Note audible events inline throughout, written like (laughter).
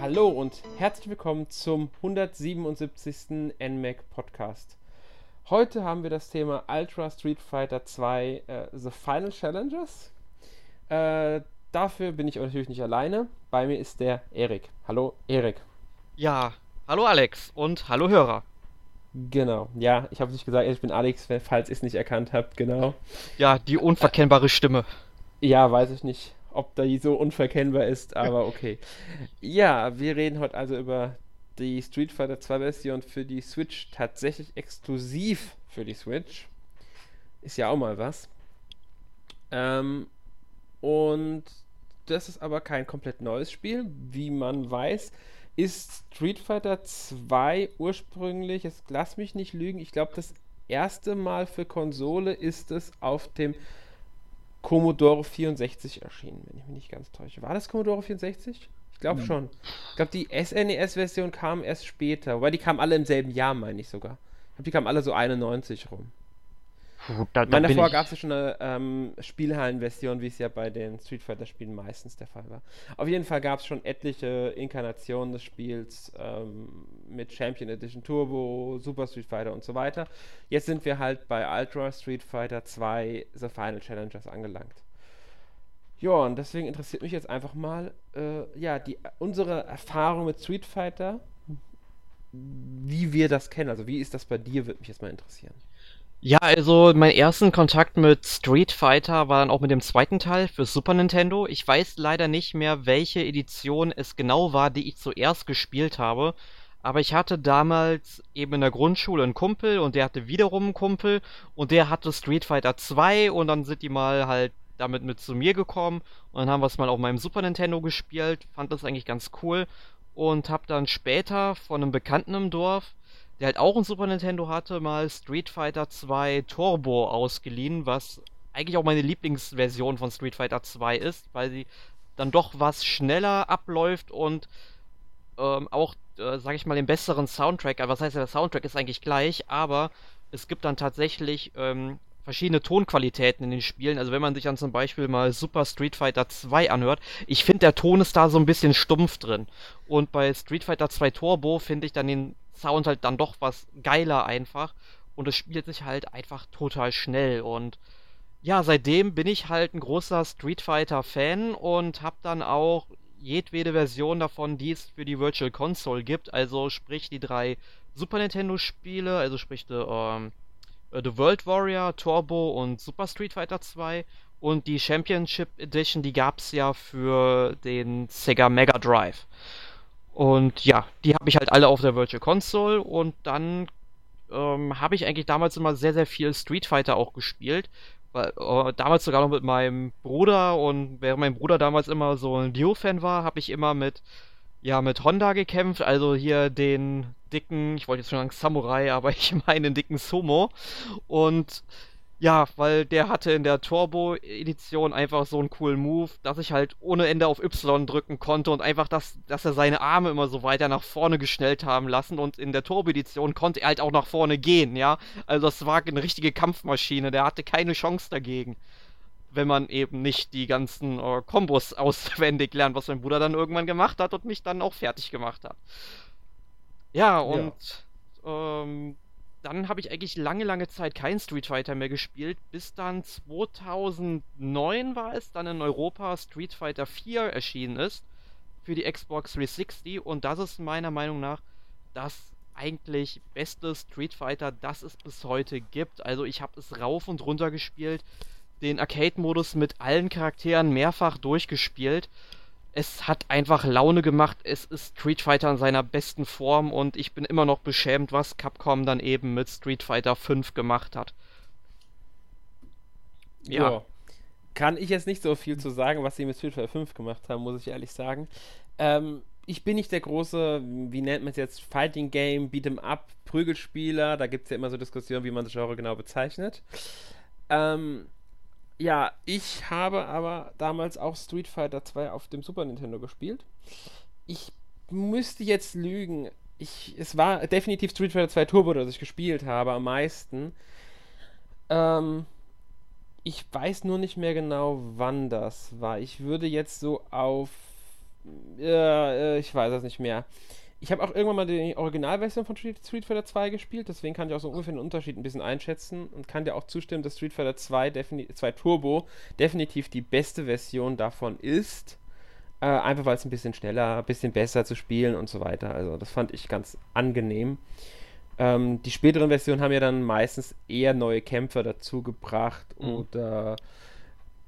Hallo und herzlich willkommen zum 177. NMAC Podcast. Heute haben wir das Thema Ultra Street Fighter 2 äh, The Final Challengers. Äh, dafür bin ich natürlich nicht alleine. Bei mir ist der Erik. Hallo Erik. Ja, hallo Alex und hallo Hörer. Genau, ja, ich habe nicht gesagt, ich bin Alex, falls ihr es nicht erkannt habt, genau. Ja, die unverkennbare Stimme. Ja, weiß ich nicht ob die so unverkennbar ist, aber (laughs) okay. ja, wir reden heute also über die Street Fighter 2 Version für die Switch tatsächlich exklusiv für die Switch. Ist ja auch mal was. Ähm, und das ist aber kein komplett neues Spiel. Wie man weiß, ist Street Fighter 2 ursprünglich, jetzt lass mich nicht lügen, ich glaube, das erste Mal für Konsole ist es auf dem Commodore 64 erschienen, wenn ich mich nicht ganz täusche. War das Commodore 64? Ich glaube ja. schon. Ich glaube, die SNES-Version kam erst später, wobei die kamen alle im selben Jahr, meine ich sogar. Ich glaube, die kamen alle so 91 rum. Puh, da, da davor gab es ja schon eine ähm, Spielhallen-Version, wie es ja bei den Street Fighter-Spielen meistens der Fall war. Auf jeden Fall gab es schon etliche Inkarnationen des Spiels ähm, mit Champion Edition Turbo, Super Street Fighter und so weiter. Jetzt sind wir halt bei Ultra Street Fighter 2 The Final Challengers angelangt. Ja, und deswegen interessiert mich jetzt einfach mal, äh, ja, die, unsere Erfahrung mit Street Fighter, wie wir das kennen. Also, wie ist das bei dir, würde mich jetzt mal interessieren. Ja, also mein ersten Kontakt mit Street Fighter war dann auch mit dem zweiten Teil für Super Nintendo. Ich weiß leider nicht mehr, welche Edition es genau war, die ich zuerst gespielt habe. Aber ich hatte damals eben in der Grundschule einen Kumpel und der hatte wiederum einen Kumpel und der hatte Street Fighter 2 und dann sind die mal halt damit mit zu mir gekommen und dann haben wir es mal auf meinem Super Nintendo gespielt, fand das eigentlich ganz cool und hab dann später von einem Bekannten im Dorf der halt auch ein Super Nintendo hatte, mal Street Fighter 2 Turbo ausgeliehen, was eigentlich auch meine Lieblingsversion von Street Fighter 2 ist, weil sie dann doch was schneller abläuft und ähm, auch, äh, sag ich mal, den besseren Soundtrack. Also was heißt, der Soundtrack ist eigentlich gleich, aber es gibt dann tatsächlich ähm, verschiedene Tonqualitäten in den Spielen. Also wenn man sich dann zum Beispiel mal Super Street Fighter 2 anhört, ich finde der Ton ist da so ein bisschen stumpf drin. Und bei Street Fighter 2 Turbo finde ich dann den Sound halt dann doch was geiler einfach. Und es spielt sich halt einfach total schnell. Und ja, seitdem bin ich halt ein großer Street Fighter-Fan und habe dann auch jedwede Version davon, die es für die Virtual Console gibt. Also sprich die drei Super Nintendo-Spiele, also sprich The, ähm, äh, The World Warrior, Turbo und Super Street Fighter 2. Und die Championship Edition, die gab es ja für den Sega Mega Drive. Und ja, die habe ich halt alle auf der Virtual Console und dann ähm, habe ich eigentlich damals immer sehr, sehr viel Street Fighter auch gespielt. Weil, äh, damals sogar noch mit meinem Bruder und während mein Bruder damals immer so ein Dio-Fan war, habe ich immer mit, ja, mit Honda gekämpft, also hier den dicken, ich wollte jetzt schon sagen Samurai, (laughs) aber ich meine den dicken Sumo. Und ja, weil der hatte in der Turbo-Edition einfach so einen coolen Move, dass ich halt ohne Ende auf Y drücken konnte und einfach, das, dass er seine Arme immer so weiter nach vorne geschnellt haben lassen und in der Turbo-Edition konnte er halt auch nach vorne gehen, ja. Also das war eine richtige Kampfmaschine, der hatte keine Chance dagegen. Wenn man eben nicht die ganzen äh, Kombos (laughs) auswendig lernt, was mein Bruder dann irgendwann gemacht hat und mich dann auch fertig gemacht hat. Ja, und ja. Ähm, dann habe ich eigentlich lange, lange Zeit kein Street Fighter mehr gespielt, bis dann 2009 war es, dann in Europa Street Fighter 4 erschienen ist für die Xbox 360 und das ist meiner Meinung nach das eigentlich beste Street Fighter, das es bis heute gibt. Also ich habe es rauf und runter gespielt, den Arcade-Modus mit allen Charakteren mehrfach durchgespielt es hat einfach Laune gemacht. Es ist Street Fighter in seiner besten Form und ich bin immer noch beschämt, was Capcom dann eben mit Street Fighter 5 gemacht hat. Ja. Jo. Kann ich jetzt nicht so viel zu sagen, was sie mit Street Fighter 5 gemacht haben, muss ich ehrlich sagen. Ähm, ich bin nicht der große, wie nennt man es jetzt, Fighting Game, Beat'em Up, Prügelspieler. Da gibt es ja immer so Diskussionen, wie man das Genre genau bezeichnet. Ähm, ja, ich habe aber damals auch Street Fighter 2 auf dem Super Nintendo gespielt. Ich müsste jetzt lügen. Ich, es war definitiv Street Fighter 2 Turbo, das ich gespielt habe, am meisten. Ähm, ich weiß nur nicht mehr genau, wann das war. Ich würde jetzt so auf äh, ich weiß es nicht mehr. Ich habe auch irgendwann mal die Originalversion von Street, Street Fighter 2 gespielt, deswegen kann ich auch so ungefähr den Unterschied ein bisschen einschätzen und kann dir auch zustimmen, dass Street Fighter 2, 2 Turbo definitiv die beste Version davon ist. Äh, einfach weil es ein bisschen schneller, ein bisschen besser zu spielen und so weiter. Also das fand ich ganz angenehm. Ähm, die späteren Versionen haben ja dann meistens eher neue Kämpfer dazu gebracht mhm. oder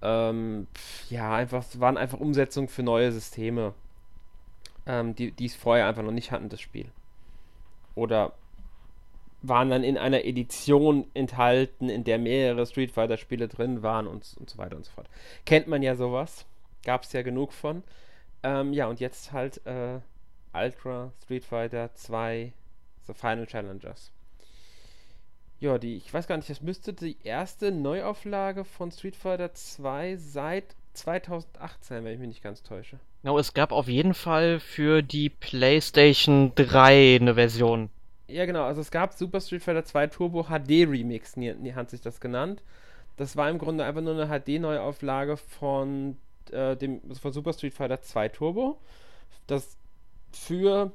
ähm, ja, einfach, waren einfach Umsetzungen für neue Systeme ähm, die, die es vorher einfach noch nicht hatten, das Spiel. Oder waren dann in einer Edition enthalten, in der mehrere Street Fighter-Spiele drin waren und, und so weiter und so fort. Kennt man ja sowas. Gab es ja genug von. Ähm, ja, und jetzt halt äh, Ultra Street Fighter 2 The Final Challengers. Ja, die, ich weiß gar nicht, das müsste die erste Neuauflage von Street Fighter 2 seit 2008 sein, wenn ich mich nicht ganz täusche. Genau, es gab auf jeden Fall für die PlayStation 3 eine Version. Ja, genau. Also es gab Super Street Fighter 2 Turbo HD Remix, hat sich das genannt. Das war im Grunde einfach nur eine HD-Neuauflage von, äh, dem, von Super Street Fighter 2 Turbo. Das für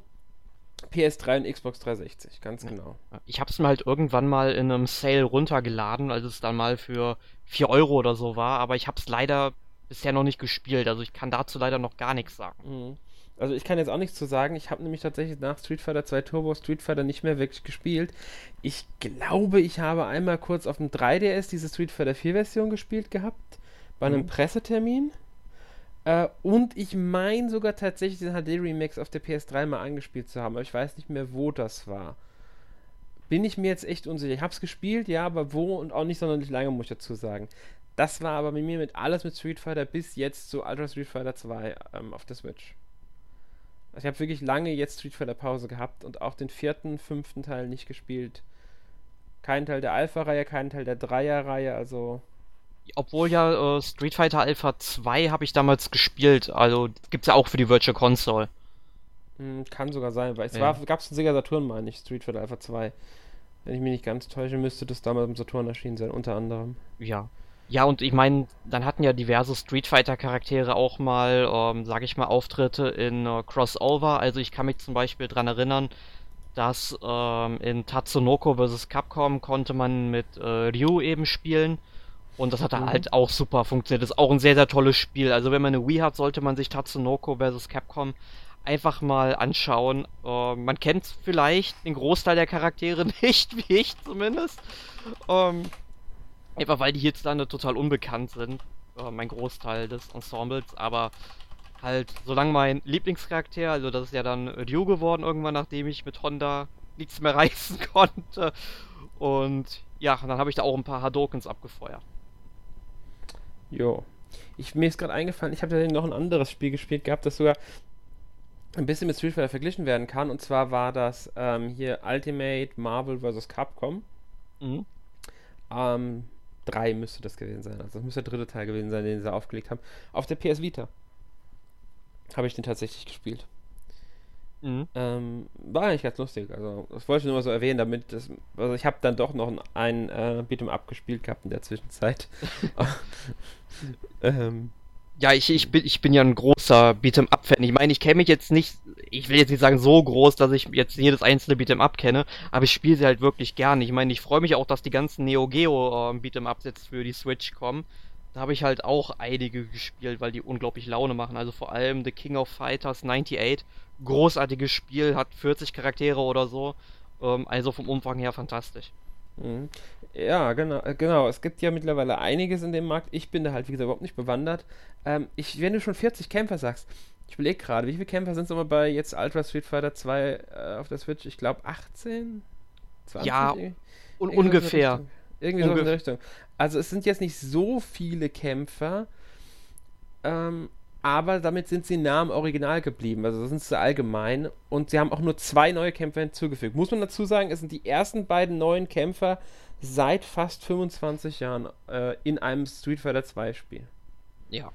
PS3 und Xbox 360, ganz genau. Ich hab's mir halt irgendwann mal in einem Sale runtergeladen, als es dann mal für 4 Euro oder so war, aber ich hab's leider bisher noch nicht gespielt. Also ich kann dazu leider noch gar nichts sagen. Mhm. Also ich kann jetzt auch nichts zu sagen. Ich habe nämlich tatsächlich nach Street Fighter 2 Turbo Street Fighter nicht mehr wirklich gespielt. Ich glaube, ich habe einmal kurz auf dem 3DS diese Street Fighter 4 Version gespielt gehabt. Bei einem mhm. Pressetermin. Äh, und ich meine sogar tatsächlich den HD-Remix auf der PS3 mal angespielt zu haben. Aber ich weiß nicht mehr, wo das war. Bin ich mir jetzt echt unsicher. Ich habe es gespielt, ja, aber wo und auch nicht sonderlich lange, muss ich dazu sagen. Das war aber bei mir mit alles mit Street Fighter bis jetzt zu Ultra Street Fighter 2 ähm, auf der Switch. Also ich habe wirklich lange jetzt Street Fighter Pause gehabt und auch den vierten, fünften Teil nicht gespielt. Kein Teil der Alpha-Reihe, kein Teil der Dreier-Reihe, also. Obwohl ja äh, Street Fighter Alpha 2 habe ich damals gespielt, also gibt es ja auch für die Virtual Console. Hm, kann sogar sein, weil es ja. gab es in Sega Saturn, meine ich, Street Fighter Alpha 2. Wenn ich mich nicht ganz täusche, müsste das damals im Saturn erschienen sein, unter anderem. Ja. Ja, und ich meine, dann hatten ja diverse Street Fighter Charaktere auch mal, ähm, sag ich mal, Auftritte in äh, Crossover. Also ich kann mich zum Beispiel dran erinnern, dass ähm, in Tatsunoko vs. Capcom konnte man mit äh, Ryu eben spielen. Und das hat mhm. halt auch super funktioniert. Das ist auch ein sehr, sehr tolles Spiel. Also wenn man eine Wii hat, sollte man sich Tatsunoko vs. Capcom einfach mal anschauen. Äh, man kennt vielleicht den Großteil der Charaktere (laughs) nicht, wie ich zumindest. Ähm, Einfach weil die hierzulande total unbekannt sind. Äh, mein Großteil des Ensembles, aber halt, solange mein Lieblingscharakter, also das ist ja dann Ryu geworden irgendwann, nachdem ich mit Honda nichts mehr (laughs) reißen konnte. Und ja, dann habe ich da auch ein paar Hadokens abgefeuert. Jo. Ich, mir ist gerade eingefallen, ich habe ja noch ein anderes Spiel gespielt gehabt, das sogar ein bisschen mit Street Fighter verglichen werden kann. Und zwar war das ähm, hier Ultimate Marvel vs. Capcom. Mhm. Ähm, 3 müsste das gewesen sein. Also das müsste der dritte Teil gewesen sein, den sie aufgelegt haben. Auf der PS Vita habe ich den tatsächlich gespielt. Mhm. Ähm, war eigentlich ganz lustig. Also, das wollte ich nur mal so erwähnen, damit das. Also, ich habe dann doch noch ein äh, Beat'em Up gespielt gehabt in der Zwischenzeit. (laughs) (laughs) ähm, ja, ich, ich, bin, ich bin ja ein großer Beat'em-up-Fan. Ich meine, ich kenne mich jetzt nicht, ich will jetzt nicht sagen so groß, dass ich jetzt jedes einzelne Beat'em-up kenne, aber ich spiele sie halt wirklich gern. Ich meine, ich freue mich auch, dass die ganzen Neo Geo äh, Beat'em-ups jetzt für die Switch kommen. Da habe ich halt auch einige gespielt, weil die unglaublich Laune machen. Also vor allem The King of Fighters 98. Großartiges Spiel, hat 40 Charaktere oder so. Ähm, also vom Umfang her fantastisch. Ja, genau, genau. Es gibt ja mittlerweile einiges in dem Markt. Ich bin da halt, wie gesagt, überhaupt nicht bewandert. Ähm, ich, wenn du schon 40 Kämpfer sagst, ich überlege gerade, wie viele Kämpfer sind es nochmal bei jetzt Ultra Street Fighter 2 äh, auf der Switch? Ich glaube 18? 20? Ja, un ungefähr. Irgendwie so in der Richtung. Also es sind jetzt nicht so viele Kämpfer. Ähm, aber damit sind sie nah am Original geblieben. Also sind sie allgemein. Und sie haben auch nur zwei neue Kämpfer hinzugefügt. Muss man dazu sagen, es sind die ersten beiden neuen Kämpfer seit fast 25 Jahren äh, in einem Street Fighter 2 Spiel. Ja.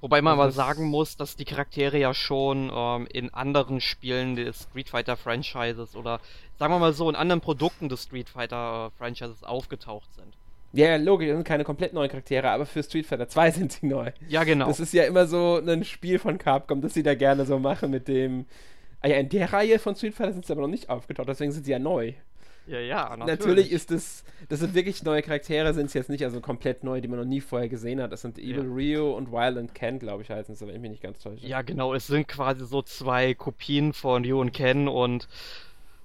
Wobei man also mal sagen muss, dass die Charaktere ja schon ähm, in anderen Spielen des Street Fighter Franchises oder sagen wir mal so in anderen Produkten des Street Fighter äh, Franchises aufgetaucht sind. Ja, logisch, das sind keine komplett neuen Charaktere, aber für Street Fighter 2 (laughs) sind sie neu. Ja, genau. Das ist ja immer so ein Spiel von Capcom, das sie da gerne so machen mit dem. Ah ja, in der Reihe von Street Fighter sind sie aber noch nicht aufgetaucht, deswegen sind sie ja neu. Ja, ja, natürlich. natürlich ist es, das sind wirklich neue Charaktere, sind es jetzt nicht, also komplett neu, die man noch nie vorher gesehen hat. Das sind Evil ja. Rio und Violent Ken, glaube ich, heißen sie, wenn ich mich nicht ganz täusche. Ja, genau, es sind quasi so zwei Kopien von Rio und Ken und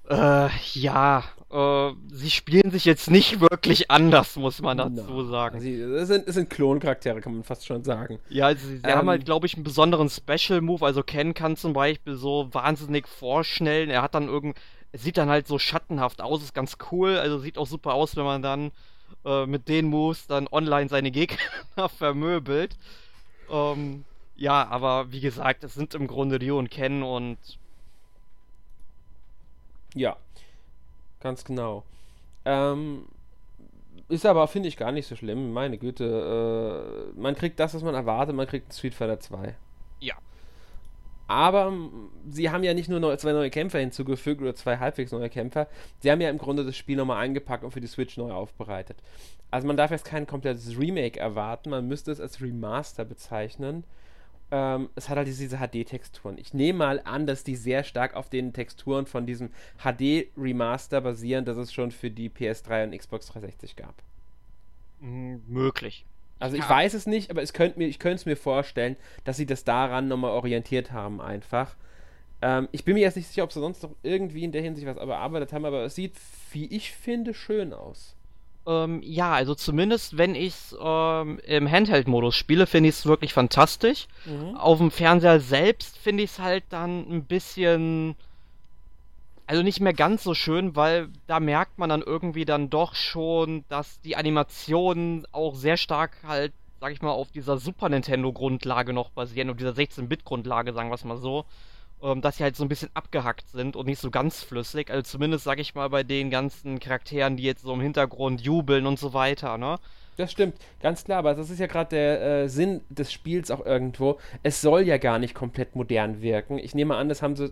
äh, ja, äh, sie spielen sich jetzt nicht wirklich anders, muss man dazu no. sagen. Sie, es, sind, es sind Kloncharaktere, kann man fast schon sagen. Ja, also sie, sie ähm, haben halt, glaube ich, einen besonderen Special-Move. Also Ken kann zum Beispiel so wahnsinnig vorschnellen. Er hat dann irgend, es sieht dann halt so schattenhaft aus, ist ganz cool. Also sieht auch super aus, wenn man dann äh, mit den Moves dann online seine Gegner (laughs) vermöbelt. Ähm, ja, aber wie gesagt, es sind im Grunde Ryo und Ken und ja, ganz genau. Ähm, ist aber, finde ich, gar nicht so schlimm. Meine Güte. Äh, man kriegt das, was man erwartet. Man kriegt Street Fighter 2. Ja. Aber sie haben ja nicht nur neu, zwei neue Kämpfer hinzugefügt oder zwei halbwegs neue Kämpfer. Sie haben ja im Grunde das Spiel nochmal eingepackt und für die Switch neu aufbereitet. Also man darf jetzt kein komplettes Remake erwarten. Man müsste es als Remaster bezeichnen ähm, es hat halt diese HD-Texturen. Ich nehme mal an, dass die sehr stark auf den Texturen von diesem HD-Remaster basieren, das es schon für die PS3 und Xbox 360 gab. Möglich. Also ich weiß es nicht, aber es könnt mir, ich könnte es mir vorstellen, dass sie das daran nochmal orientiert haben einfach. Ähm, ich bin mir jetzt nicht sicher, ob sie sonst noch irgendwie in der Hinsicht was bearbeitet haben, aber es sieht, wie ich finde, schön aus. Ähm, ja, also zumindest wenn ich es ähm, im Handheld-Modus spiele, finde ich es wirklich fantastisch. Mhm. Auf dem Fernseher selbst finde ich es halt dann ein bisschen. Also nicht mehr ganz so schön, weil da merkt man dann irgendwie dann doch schon, dass die Animationen auch sehr stark halt, sag ich mal, auf dieser Super Nintendo-Grundlage noch basieren, auf dieser 16-Bit-Grundlage, sagen wir es mal so ähm, dass sie halt so ein bisschen abgehackt sind und nicht so ganz flüssig. Also zumindest, sag ich mal, bei den ganzen Charakteren, die jetzt so im Hintergrund jubeln und so weiter, ne? Das stimmt, ganz klar, aber das ist ja gerade der äh, Sinn des Spiels auch irgendwo. Es soll ja gar nicht komplett modern wirken. Ich nehme an, das haben sie.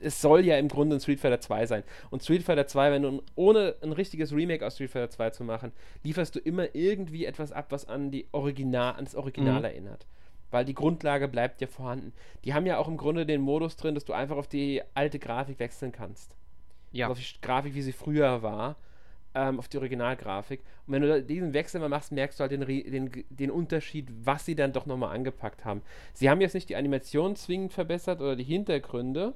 Es soll ja im Grunde ein Street Fighter 2 sein. Und Street Fighter 2, wenn du ohne ein richtiges Remake aus Street Fighter 2 zu machen, lieferst du immer irgendwie etwas ab, was an die Original, ans Original mhm. erinnert weil die Grundlage bleibt ja vorhanden. Die haben ja auch im Grunde den Modus drin, dass du einfach auf die alte Grafik wechseln kannst. Ja. Also auf die Grafik, wie sie früher war, ähm, auf die Originalgrafik. Und wenn du diesen Wechsel mal machst, merkst du halt den, den, den Unterschied, was sie dann doch nochmal angepackt haben. Sie haben jetzt nicht die Animation zwingend verbessert oder die Hintergründe,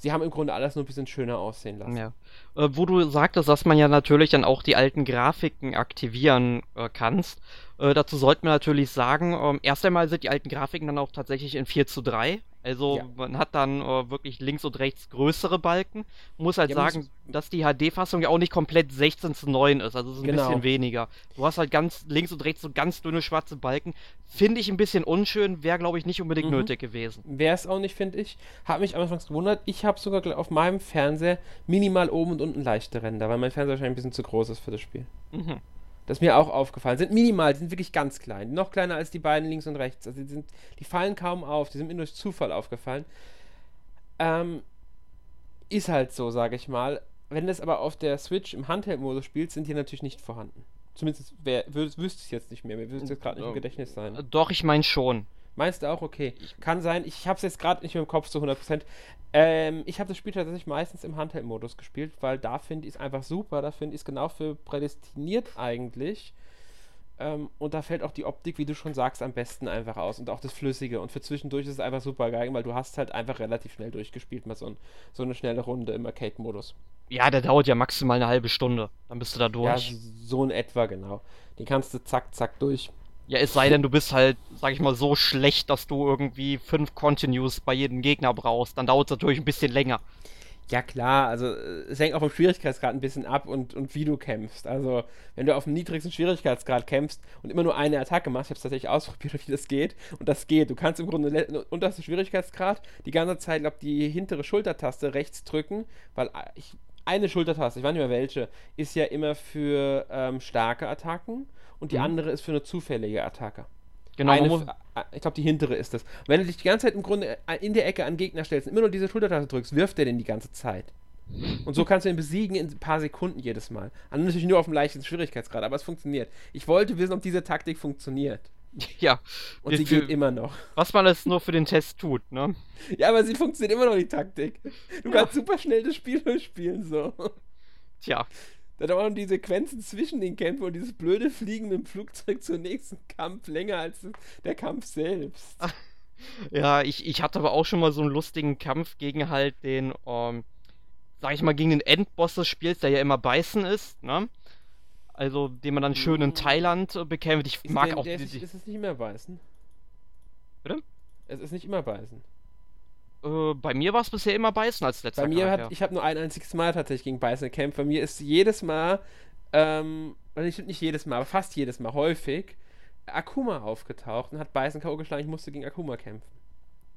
sie haben im Grunde alles nur ein bisschen schöner aussehen lassen. Ja. Äh, wo du sagtest, dass man ja natürlich dann auch die alten Grafiken aktivieren äh, kannst. Äh, dazu sollten wir natürlich sagen, ähm, erst einmal sind die alten Grafiken dann auch tatsächlich in 4 zu 3. Also ja. man hat dann äh, wirklich links und rechts größere Balken. Muss halt ja, sagen, dass die HD-Fassung ja auch nicht komplett 16 zu 9 ist. Also es ist ein genau. bisschen weniger. Du hast halt ganz links und rechts so ganz dünne schwarze Balken. Finde ich ein bisschen unschön, wäre glaube ich nicht unbedingt mhm. nötig gewesen. Wäre es auch nicht, finde ich. Hat mich anfangs gewundert. Ich habe sogar auf meinem Fernseher minimal oben und unten leichte Ränder, weil mein Fernseher wahrscheinlich ein bisschen zu groß ist für das Spiel. Mhm. Das ist mir auch aufgefallen. Sind minimal, die sind wirklich ganz klein. Noch kleiner als die beiden links und rechts. Also die, sind, die fallen kaum auf. Die sind mir durch Zufall aufgefallen. Ähm, ist halt so, sage ich mal. Wenn du es aber auf der Switch im Handheld-Modus spielst, sind die natürlich nicht vorhanden. Zumindest wär, wüsste ich es jetzt nicht mehr. Mir würde es jetzt gerade nicht im Gedächtnis sein. Doch, ich meine schon. Meinst du auch? Okay. Kann sein. Ich habe es jetzt gerade nicht mehr im Kopf zu 100%. Ähm, ich habe das Spiel tatsächlich meistens im Handheld-Modus gespielt, weil da finde ich es einfach super. Da finde ich es genau für prädestiniert eigentlich. Ähm, und da fällt auch die Optik, wie du schon sagst, am besten einfach aus. Und auch das Flüssige. Und für zwischendurch ist es einfach super geil, weil du hast halt einfach relativ schnell durchgespielt, mal so, ein, so eine schnelle Runde im Arcade-Modus. Ja, der dauert ja maximal eine halbe Stunde. Dann bist du da durch. Ja, so in etwa, genau. Den kannst du zack, zack durch. Ja, es sei denn, du bist halt, sag ich mal, so schlecht, dass du irgendwie fünf Continues bei jedem Gegner brauchst. Dann dauert es natürlich ein bisschen länger. Ja, klar, also es hängt auch vom Schwierigkeitsgrad ein bisschen ab und, und wie du kämpfst. Also, wenn du auf dem niedrigsten Schwierigkeitsgrad kämpfst und immer nur eine Attacke machst, ich habe tatsächlich ausprobiert, (laughs) wie das geht. Und das geht. Du kannst im Grunde untersten Schwierigkeitsgrad die ganze Zeit, glaube die hintere Schultertaste rechts drücken, weil äh, ich, eine Schultertaste, ich weiß nicht mehr welche, ist ja immer für ähm, starke Attacken und die mhm. andere ist für eine zufällige Attacke. Genau. Eine, äh, ich glaube, die hintere ist das. wenn du dich die ganze Zeit im Grunde äh, in der Ecke an Gegner stellst und immer nur diese Schultertaste drückst, wirft der den die ganze Zeit. Und so kannst du ihn besiegen in ein paar Sekunden jedes Mal. Also natürlich nur auf dem leichten Schwierigkeitsgrad, aber es funktioniert. Ich wollte wissen, ob diese Taktik funktioniert. (laughs) Ja. Und sie geht immer noch. Was man es nur für den Test tut, ne? Ja, aber sie funktioniert immer noch, die Taktik. Du kannst super schnell das Spiel durchspielen, so. Tja. Da dauern die Sequenzen zwischen den Kämpfen und dieses blöde Fliegen dem Flugzeug zum nächsten Kampf länger als der Kampf selbst. (laughs) Ja, ich, ich hatte aber auch schon mal so einen lustigen Kampf gegen halt den, ähm, sag ich mal, gegen den Endboss des Spiels, der ja immer Beißen ist, ne? Also, den man dann schön in mm. Thailand äh, bekämpft. Ich ist mag der, auch der die, ist, ist es nicht immer Beißen? Bitte? Es ist nicht immer Beißen. Äh, bei mir war es bisher immer Beißen als letzter Bei mir hat, ich habe nur ein einziges Mal tatsächlich gegen Beißen gekämpft. Bei mir ist jedes Mal, ähm, also nicht jedes Mal, aber fast jedes Mal häufig, Akuma aufgetaucht und hat Beißen K.O. geschlagen. Ich musste gegen Akuma kämpfen.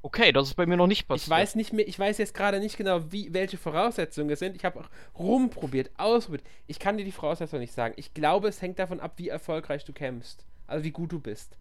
Okay, das ist bei mir noch nicht passiert. Ich weiß nicht mehr, ich weiß jetzt gerade nicht genau, wie, welche Voraussetzungen es sind. Ich habe auch rumprobiert, ausprobiert. Ich kann dir die Voraussetzungen nicht sagen. Ich glaube, es hängt davon ab, wie erfolgreich du kämpfst. Also wie gut du bist.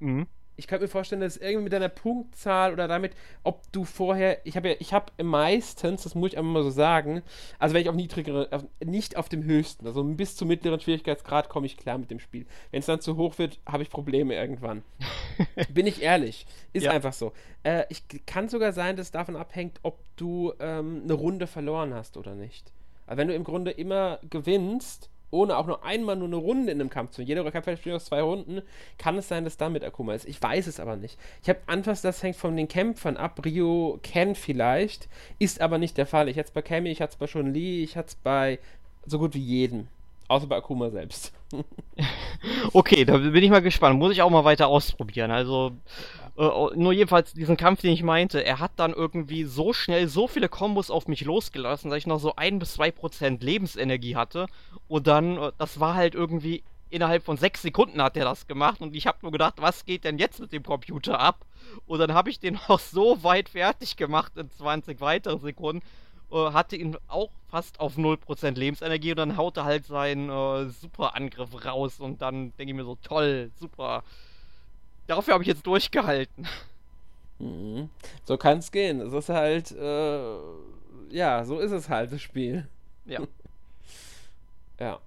Mhm ich könnte mir vorstellen, dass irgendwie mit deiner Punktzahl oder damit, ob du vorher, ich habe ja, ich habe meistens, das muss ich einfach mal so sagen, also wenn ich auf niedrigere, auf, nicht auf dem höchsten, also bis zum mittleren Schwierigkeitsgrad komme ich klar mit dem Spiel. Wenn es dann zu hoch wird, habe ich Probleme irgendwann. (laughs) Bin ich ehrlich, ist ja. einfach so. Äh, ich kann sogar sein, dass es davon abhängt, ob du ähm, eine Runde verloren hast oder nicht. Also wenn du im Grunde immer gewinnst ohne auch nur einmal nur eine Runde in einem Kampf zu. Jeder Kampf besteht aus zwei Runden. Kann es sein, dass damit Akuma ist? Ich weiß es aber nicht. Ich habe anfangs, das hängt von den Kämpfern ab. Rio Ken vielleicht, ist aber nicht der Fall. Ich hatte es bei Kami, ich hatte es bei Shun Li, ich hatte es bei so gut wie jedem. Außer bei Akuma selbst. (laughs) okay, da bin ich mal gespannt. Muss ich auch mal weiter ausprobieren. Also, äh, oh, nur jedenfalls diesen Kampf, den ich meinte, er hat dann irgendwie so schnell so viele Kombos auf mich losgelassen, dass ich noch so ein bis zwei Prozent Lebensenergie hatte. Und dann, äh, das war halt irgendwie innerhalb von sechs Sekunden hat er das gemacht und ich habe nur gedacht, was geht denn jetzt mit dem Computer ab? Und dann habe ich den (laughs) auch so weit fertig gemacht in 20 weiteren Sekunden, hatte ihn auch fast auf 0% Lebensenergie und dann haut er halt seinen äh, Superangriff raus und dann denke ich mir so, toll, super. Dafür habe ich jetzt durchgehalten. Mhm. So kann es gehen. Es ist halt, äh, ja, so ist es halt, das Spiel. Ja. (laughs) ja.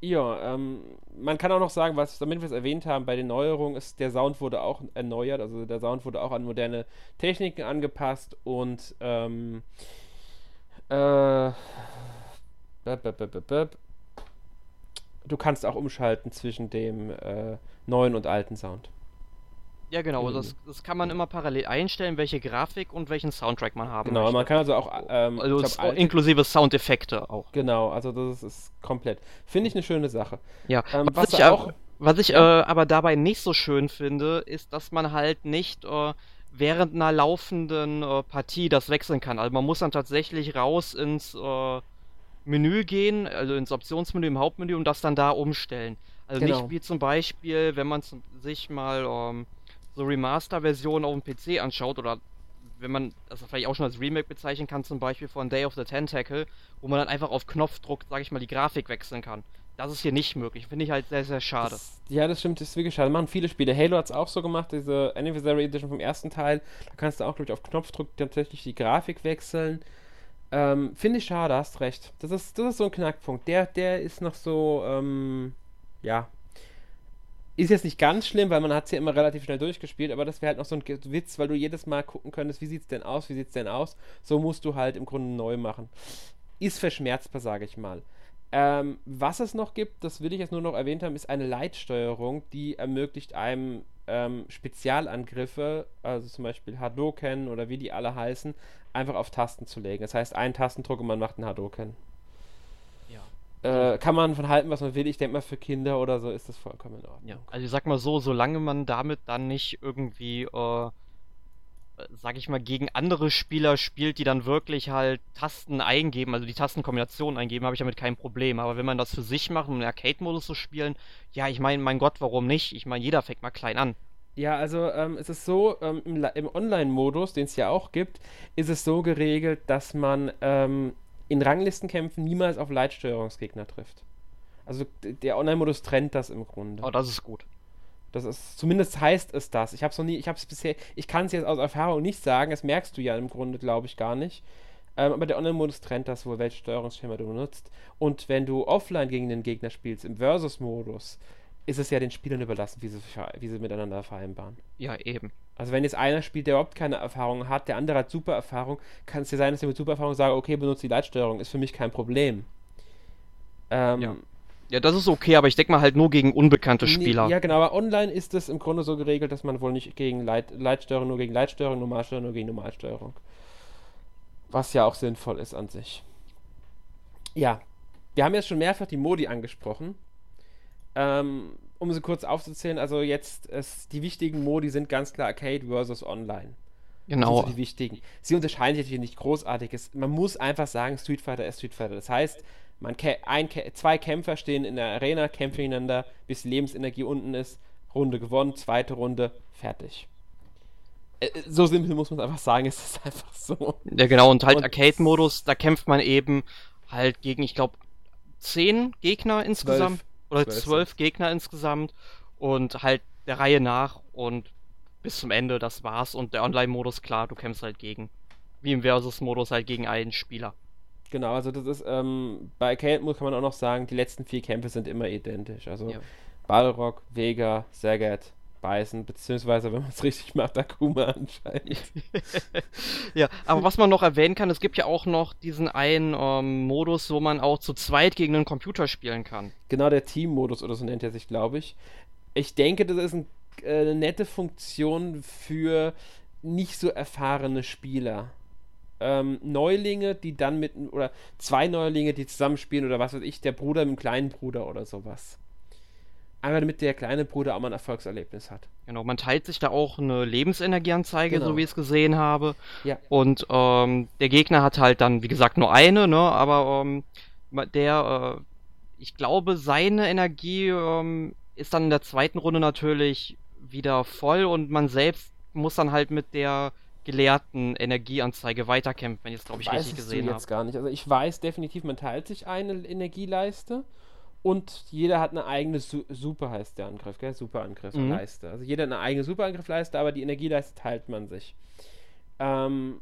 Ja, ähm, man kann auch noch sagen, was, damit wir es erwähnt haben, bei den Neuerungen ist, der Sound wurde auch erneuert, also der Sound wurde auch an moderne Techniken angepasst und ähm, äh, du kannst auch umschalten zwischen dem äh, neuen und alten Sound. Ja, genau. Mhm. Das, das kann man immer parallel einstellen, welche Grafik und welchen Soundtrack man haben Genau, möchte. man kann also auch. Ähm, also glaub, inklusive Soundeffekte auch. Genau, also das ist, ist komplett. Finde ich eine schöne Sache. Ja, ähm, was, was, ich auch. Was ich äh, aber dabei nicht so schön finde, ist, dass man halt nicht äh, während einer laufenden äh, Partie das wechseln kann. Also man muss dann tatsächlich raus ins äh, Menü gehen, also ins Optionsmenü im Hauptmenü und das dann da umstellen. Also genau. nicht wie zum Beispiel, wenn man sich mal ähm, so Remaster-Versionen auf dem PC anschaut oder wenn man das vielleicht auch schon als Remake bezeichnen kann, zum Beispiel von Day of the Tentacle, wo man dann einfach auf Knopfdruck, sage ich mal, die Grafik wechseln kann. Das ist hier nicht möglich. Finde ich halt sehr, sehr schade. Das, ja, das stimmt, das ist wirklich schade. Machen viele Spiele. Halo hat es auch so gemacht, diese Anniversary Edition vom ersten Teil. Da kannst du auch, glaube ich, auf Knopfdruck tatsächlich die Grafik wechseln. Ähm, Finde ich schade, hast recht. Das ist, das ist so ein Knackpunkt. Der, der ist noch so, ähm, ja. Ist jetzt nicht ganz schlimm, weil man hat es ja immer relativ schnell durchgespielt, aber das wäre halt noch so ein Witz, weil du jedes Mal gucken könntest, wie sieht es denn aus, wie sieht es denn aus. So musst du halt im Grunde neu machen. Ist verschmerzbar, sage ich mal. Ähm, was es noch gibt, das will ich jetzt nur noch erwähnt haben, ist eine Leitsteuerung, die ermöglicht einem ähm, Spezialangriffe, also zum Beispiel Hadoken oder wie die alle heißen, einfach auf Tasten zu legen. Das heißt, ein Tastendruck und man macht einen Hadoken. Äh, kann man von halten, was man will. Ich denke mal, für Kinder oder so ist das vollkommen in Ordnung. Ja, also ich sag mal so, solange man damit dann nicht irgendwie, äh, sag ich mal, gegen andere Spieler spielt, die dann wirklich halt Tasten eingeben, also die Tastenkombinationen eingeben, habe ich damit kein Problem. Aber wenn man das für sich macht, um einen Arcade-Modus zu spielen, ja, ich meine, mein Gott, warum nicht? Ich meine, jeder fängt mal klein an. Ja, also ähm, es ist so, ähm, im, im Online-Modus, den es ja auch gibt, ist es so geregelt, dass man ähm, in Ranglistenkämpfen niemals auf Leitsteuerungsgegner trifft. Also der Online-Modus trennt das im Grunde. Oh, das ist gut. Das ist, zumindest heißt es das. Ich habe es noch nie, ich habe es bisher, ich kann es jetzt aus Erfahrung nicht sagen, das merkst du ja im Grunde, glaube ich, gar nicht. Ähm, aber der Online-Modus trennt das wohl, welches Steuerungsschema du benutzt. Und wenn du offline gegen den Gegner spielst, im Versus-Modus, ist es ja den Spielern überlassen, wie sie, wie sie miteinander vereinbaren. Ja, eben. Also wenn jetzt einer spielt, der überhaupt keine Erfahrung hat, der andere hat super Erfahrung, kann es ja sein, dass er mit super Erfahrung sagt, okay, benutze die Leitsteuerung, ist für mich kein Problem. Ähm, ja. Ja, das ist okay, aber ich denke mal halt nur gegen unbekannte Spieler. Nee, ja, genau, aber online ist es im Grunde so geregelt, dass man wohl nicht gegen Leit Leitsteuerung, nur gegen Leitsteuerung, Normalsteuerung, nur gegen Normalsteuerung. Was ja auch sinnvoll ist an sich. Ja, wir haben jetzt schon mehrfach die Modi angesprochen. Ähm, um sie kurz aufzuzählen, also jetzt ist, die wichtigen Modi sind ganz klar Arcade versus Online. Genau. Das sind die wichtigen. Sie unterscheiden sich natürlich nicht großartig. Man muss einfach sagen, Street Fighter ist Street Fighter. Das heißt, man ein, zwei Kämpfer stehen in der Arena, kämpfen gegeneinander, bis die Lebensenergie unten ist. Runde gewonnen, zweite Runde, fertig. Äh, so simpel muss man einfach sagen, (laughs) es ist einfach so. Ja, genau, und halt Arcade-Modus, da kämpft man eben halt gegen, ich glaube, zehn Gegner insgesamt. 12 oder zwölf Gegner insgesamt und halt der Reihe nach und bis zum Ende, das war's. Und der Online-Modus, klar, du kämpfst halt gegen, wie im Versus-Modus, halt gegen einen Spieler. Genau, also das ist, ähm, bei Arcade-Modus kann man auch noch sagen, die letzten vier Kämpfe sind immer identisch. Also ja. Balrog, Vega, Sagat, beißen, beziehungsweise, wenn man es richtig macht, Akuma anscheinend. (laughs) ja, aber was man noch erwähnen kann, es gibt ja auch noch diesen einen ähm, Modus, wo man auch zu zweit gegen einen Computer spielen kann. Genau, der Team-Modus oder so nennt er sich, glaube ich. Ich denke, das ist ein, äh, eine nette Funktion für nicht so erfahrene Spieler. Ähm, Neulinge, die dann mit, oder zwei Neulinge, die zusammenspielen oder was weiß ich, der Bruder mit dem kleinen Bruder oder sowas. Einfach damit der kleine Bruder auch mal ein Erfolgserlebnis hat. Genau, man teilt sich da auch eine Lebensenergieanzeige, genau. so wie ich es gesehen habe. Ja. Und ähm, der Gegner hat halt dann, wie gesagt, nur eine, ne? Aber ähm, der, äh, ich glaube, seine Energie ähm, ist dann in der zweiten Runde natürlich wieder voll und man selbst muss dann halt mit der gelehrten Energieanzeige weiterkämpfen, wenn ich es, glaube ich, richtig gesehen habe. jetzt gar nicht. Also ich weiß definitiv, man teilt sich eine Energieleiste und jeder hat eine eigene Su Super heißt der Angriff, gell? Superangriffleiste. Mhm. Also jeder hat eine eigene Superangriffleiste, aber die Energieleiste teilt man sich. Ähm,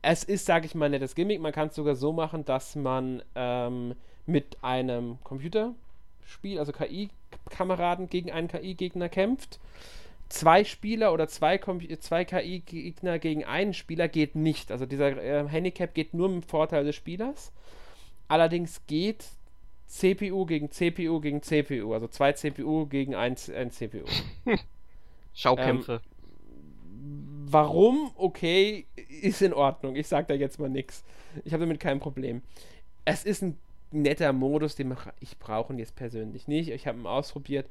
es ist, sage ich mal, nettes Gimmick. Man kann es sogar so machen, dass man ähm, mit einem Computerspiel, also KI-Kameraden gegen einen KI-Gegner kämpft. Zwei Spieler oder zwei, zwei KI-Gegner gegen einen Spieler geht nicht. Also dieser äh, Handicap geht nur mit dem Vorteil des Spielers. Allerdings geht CPU gegen CPU gegen CPU, also zwei CPU gegen ein, ein CPU. (laughs) Schaukämpfe. Ähm, warum? Okay, ist in Ordnung. Ich sag da jetzt mal nichts. Ich habe damit kein Problem. Es ist ein netter Modus, den ich brauche jetzt persönlich nicht. Ich habe ihn ausprobiert.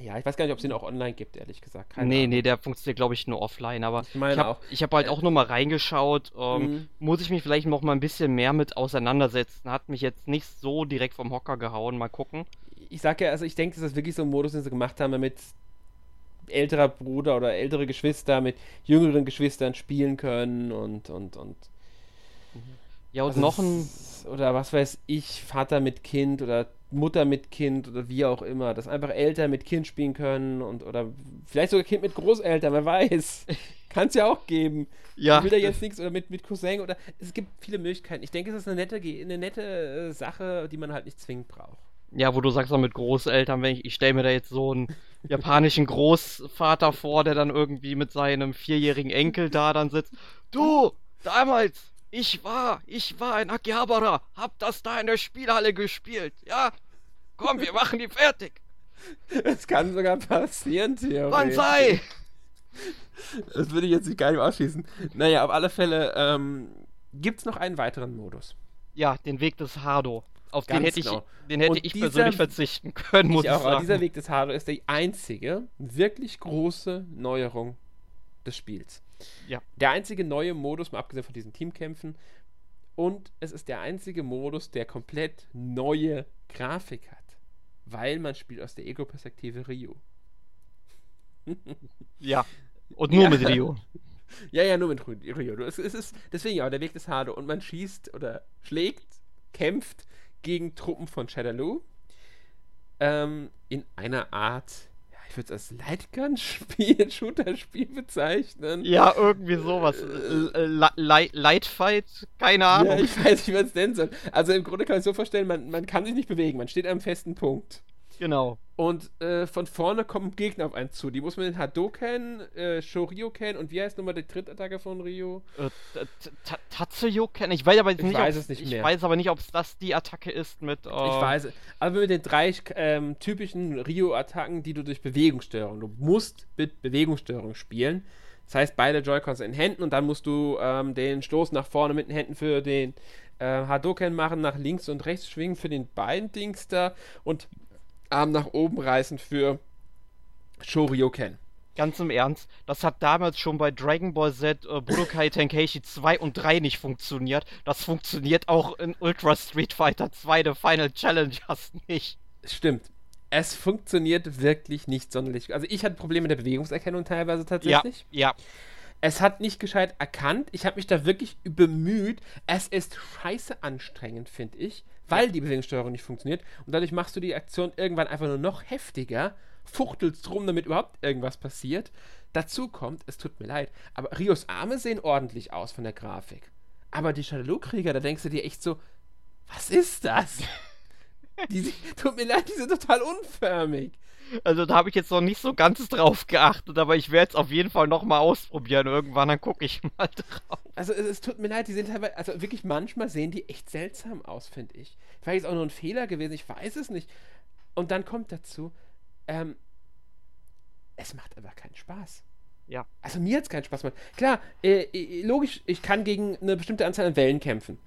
Ja, ich weiß gar nicht, ob es den auch online gibt, ehrlich gesagt. Keine nee, Ahnung. nee, der funktioniert, glaube ich, nur offline. Aber ich, ich habe hab halt auch nur mal reingeschaut. Ähm, mhm. Muss ich mich vielleicht noch mal ein bisschen mehr mit auseinandersetzen. Hat mich jetzt nicht so direkt vom Hocker gehauen. Mal gucken. Ich sag ja, also ich denke, das ist wirklich so ein Modus, den sie gemacht haben, damit älterer Bruder oder ältere Geschwister mit jüngeren Geschwistern spielen können und und und. Ja, und also noch ein. Oder was weiß ich, Vater mit Kind oder Mutter mit Kind oder wie auch immer, dass einfach Eltern mit Kind spielen können und oder vielleicht sogar Kind mit Großeltern, wer weiß. (laughs) Kann es ja auch geben. Ja. Ich will da jetzt nichts oder mit, mit Cousin oder es gibt viele Möglichkeiten. Ich denke, es ist eine nette, eine nette äh, Sache, die man halt nicht zwingend braucht. Ja, wo du sagst auch mit Großeltern, wenn ich, ich stelle mir da jetzt so einen japanischen Großvater vor, der dann irgendwie mit seinem vierjährigen Enkel da dann sitzt. Du, damals, ich war, ich war in Akihabara, hab das da in der Spielhalle gespielt, ja? Komm, wir machen die fertig. Das kann sogar passieren, Theo. Banzai! Das würde ich jetzt nicht gar nicht ausschließen. Naja, auf alle Fälle ähm, gibt es noch einen weiteren Modus. Ja, den Weg des Hardo. Auf Ganz den hätte genau. ich, den hätte ich dieser, persönlich verzichten können, muss ich, auch, ich sagen. dieser Weg des Hardo ist die einzige wirklich große Neuerung des Spiels. Ja. Der einzige neue Modus, mal abgesehen von diesen Teamkämpfen, und es ist der einzige Modus, der komplett neue Grafik hat. Weil man spielt aus der Ego-Perspektive Rio. (laughs) ja. Und nur ja. mit Rio. (laughs) Ja, ja, nur mit Rio. Es, es ist deswegen ja der Weg des Hado. Und man schießt oder schlägt, kämpft gegen Truppen von Shadaloo. Ähm, in einer Art, ich würde es als Lightgun-Spiel, (laughs) Shooter-Spiel bezeichnen. Ja, irgendwie sowas. Äh, Light, Lightfight, keine Ahnung. Ja, ich weiß nicht, was es nennen soll. Also im Grunde kann man sich so vorstellen, man, man kann sich nicht bewegen, man steht an einem festen Punkt. Genau. Und äh, von vorne kommen Gegner auf einen zu. Die muss man den Hadoken, äh, Shoryuken und wie heißt nochmal die Trittattacke von Ryo? Äh, Tatsuyoken? Ich weiß aber ich nicht, weiß es nicht mehr. Ich weiß aber nicht, ob es das die Attacke ist mit. Oh. Ich weiß. Aber mit den drei ähm, typischen Ryo-Attacken, die du durch Bewegungssteuerung. Du musst mit Bewegungssteuerung spielen. Das heißt, beide Joy-Cons in Händen und dann musst du ähm, den Stoß nach vorne mit den Händen für den äh, Hadoken machen, nach links und rechts schwingen für den beiden Dings da und Arm nach oben reißen für Shoryuken. Ganz im Ernst, das hat damals schon bei Dragon Ball Z äh, Budokai (laughs) Tenkaichi 2 und 3 nicht funktioniert. Das funktioniert auch in Ultra Street Fighter 2 The Final Challengers (laughs) nicht. Stimmt. Es funktioniert wirklich nicht sonderlich. Also ich hatte Probleme mit der Bewegungserkennung teilweise tatsächlich. Ja, ja. Es hat nicht gescheit erkannt. Ich habe mich da wirklich bemüht. Es ist scheiße anstrengend, finde ich weil die Bewegungssteuerung nicht funktioniert. Und dadurch machst du die Aktion irgendwann einfach nur noch heftiger, fuchtelst rum, damit überhaupt irgendwas passiert. Dazu kommt, es tut mir leid, aber Rios Arme sehen ordentlich aus von der Grafik. Aber die Shadaloo-Krieger, da denkst du dir echt so, was ist das? (laughs) die, tut mir leid, die sind total unförmig. Also da habe ich jetzt noch nicht so ganz drauf geachtet, aber ich werde es auf jeden Fall nochmal ausprobieren. Irgendwann dann gucke ich (laughs) mal drauf. Also es, es, tut mir leid, die sind teilweise, also wirklich manchmal sehen die echt seltsam aus, finde ich. Vielleicht ist auch nur ein Fehler gewesen, ich weiß es nicht. Und dann kommt dazu, ähm, es macht einfach keinen Spaß. Ja. Also mir hat es keinen Spaß gemacht. Klar, äh, äh, logisch, ich kann gegen eine bestimmte Anzahl an Wellen kämpfen.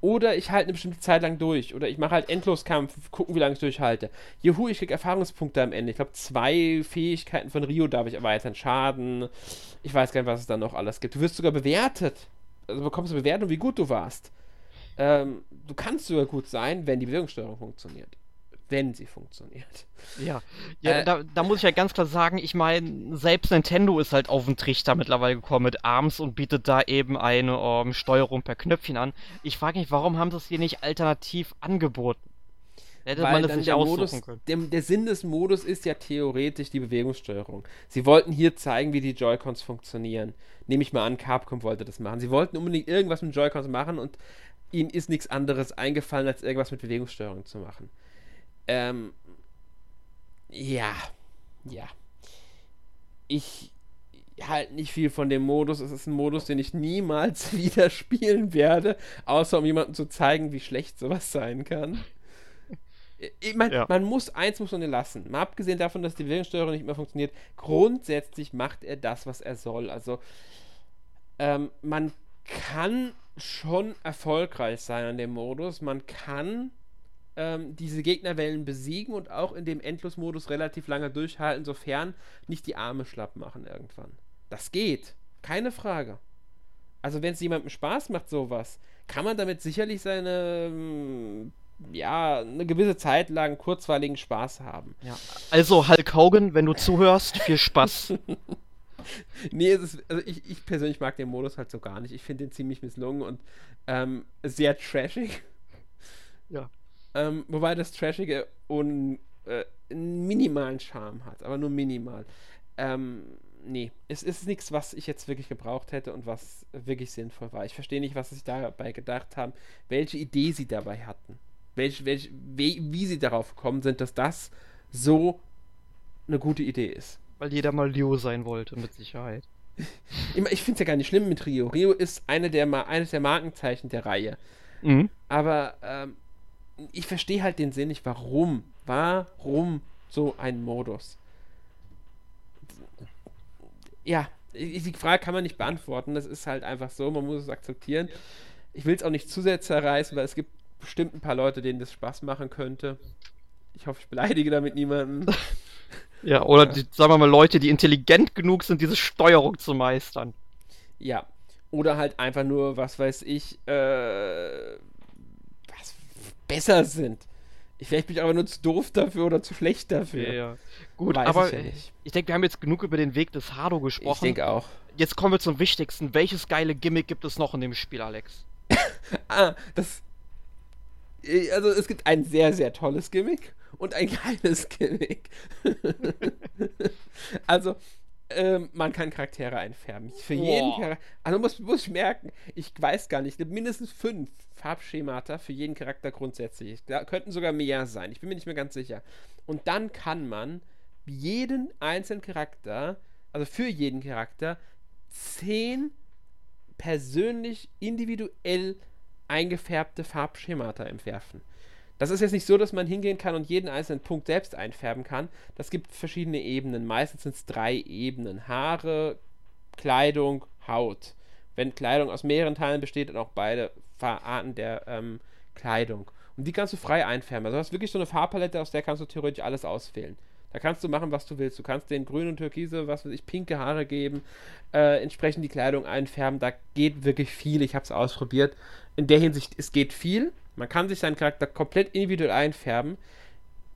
Oder ich halte eine bestimmte Zeit lang durch. Oder ich mache halt Endloskampf, gucken, wie lange ich durchhalte. Juhu, ich kriege Erfahrungspunkte am Ende. Ich glaube, zwei Fähigkeiten von Rio darf ich erweitern. Schaden. Ich weiß gar nicht, was es da noch alles gibt. Du wirst sogar bewertet. Also bekommst du Bewertung, wie gut du warst. Ähm, du kannst sogar gut sein, wenn die Bewegungssteuerung funktioniert wenn sie funktioniert. Ja, ja äh, da, da, muss ich ja ganz klar sagen, ich meine, selbst Nintendo ist halt auf den Trichter mittlerweile gekommen mit ARMS und bietet da eben eine um, ähm, Steuerung per Knöpfchen an. Ich frage mich, warum haben sie es hier nicht alternativ angeboten? Hätte Weil man das nicht aussuchen Modus, können. Der, der, Sinn des Modus ist ja theoretisch die Bewegungssteuerung. Sie wollten hier zeigen, wie die Joy-Cons funktionieren. Nehme ich mal an, Capcom wollte das machen. Sie wollten unbedingt irgendwas mit Joy-Cons machen und ihnen ist nichts anderes eingefallen, als irgendwas mit Bewegungssteuerung zu machen. Ähm, ja, ja. Ich halte nicht viel von dem Modus. Es ist ein Modus, den ich niemals (laughs) wieder spielen werde, außer um jemandem zu zeigen, wie schlecht sowas sein kann. Ich meine, ja. man muss eins muss man lassen. Mal abgesehen davon, dass die Bewegungssteuerung nicht mehr funktioniert, grundsätzlich macht er das, was er soll. Also ähm, man kann schon erfolgreich sein an dem Modus. Man kann ähm, diese Gegnerwellen besiegen und auch in dem Endlosmodus relativ lange durchhalten, sofern nicht die Arme schlapp machen irgendwann. Das geht, keine Frage. Also wenn es jemandem Spaß macht, sowas, kann man damit sicherlich seine ähm, ja, eine gewisse Zeit lang kurzweiligen Spaß haben. Ja. Also Hulk Hogan, wenn du zuhörst, viel Spaß. (laughs) nee, ist, also ich, ich, persönlich mag den Modus halt so gar nicht. Ich finde den ziemlich misslungen und ähm, sehr trashig. Ja. Ähm, wobei das Trashige und äh, einen minimalen Charme hat, aber nur minimal. Ähm, nee, es ist nichts, was ich jetzt wirklich gebraucht hätte und was wirklich sinnvoll war. Ich verstehe nicht, was sie dabei gedacht haben, welche Idee sie dabei hatten. Welch, welch, wie, wie sie darauf gekommen sind, dass das so eine gute Idee ist. Weil jeder mal Leo sein wollte, mit Sicherheit. ich finde es ja gar nicht schlimm mit Rio. Rio ist eine der, eines der Markenzeichen der Reihe. Mhm. Aber ähm, ich verstehe halt den Sinn nicht, warum. Warum so ein Modus? Ja, die Frage kann man nicht beantworten. Das ist halt einfach so, man muss es akzeptieren. Ich will es auch nicht zu sehr zerreißen, weil es gibt bestimmt ein paar Leute, denen das Spaß machen könnte. Ich hoffe, ich beleidige damit niemanden. (laughs) ja, oder die, sagen wir mal Leute, die intelligent genug sind, diese Steuerung zu meistern. Ja. Oder halt einfach nur, was weiß ich, äh, besser sind. Ich, vielleicht bin ich aber nur zu doof dafür oder zu schlecht dafür. Ja, ja. Gut, Weiß aber ich, ja ich denke, wir haben jetzt genug über den Weg des Hado gesprochen. Ich denke auch. Jetzt kommen wir zum Wichtigsten. Welches geile Gimmick gibt es noch in dem Spiel, Alex? (laughs) ah, das. Äh, also, es gibt ein sehr, sehr tolles Gimmick und ein geiles Gimmick. (laughs) also, ähm, man kann Charaktere einfärben. Für Boah. jeden Charakter. Also muss, muss ich merken, ich weiß gar nicht, mindestens fünf Farbschemata für jeden Charakter grundsätzlich. Da könnten sogar mehr sein. Ich bin mir nicht mehr ganz sicher. Und dann kann man jeden einzelnen Charakter, also für jeden Charakter, zehn persönlich individuell eingefärbte Farbschemata entwerfen. Das ist jetzt nicht so, dass man hingehen kann und jeden einzelnen Punkt selbst einfärben kann. Das gibt verschiedene Ebenen. Meistens sind es drei Ebenen. Haare, Kleidung, Haut. Wenn Kleidung aus mehreren Teilen besteht, dann auch beide Arten der ähm, Kleidung. Und die kannst du frei einfärben. Also du hast wirklich so eine Farbpalette, aus der kannst du theoretisch alles auswählen. Da kannst du machen, was du willst. Du kannst den grün und türkise, was weiß ich, pinke Haare geben, äh, entsprechend die Kleidung einfärben. Da geht wirklich viel. Ich habe es ausprobiert. In der Hinsicht, es geht viel. Man kann sich seinen Charakter komplett individuell einfärben.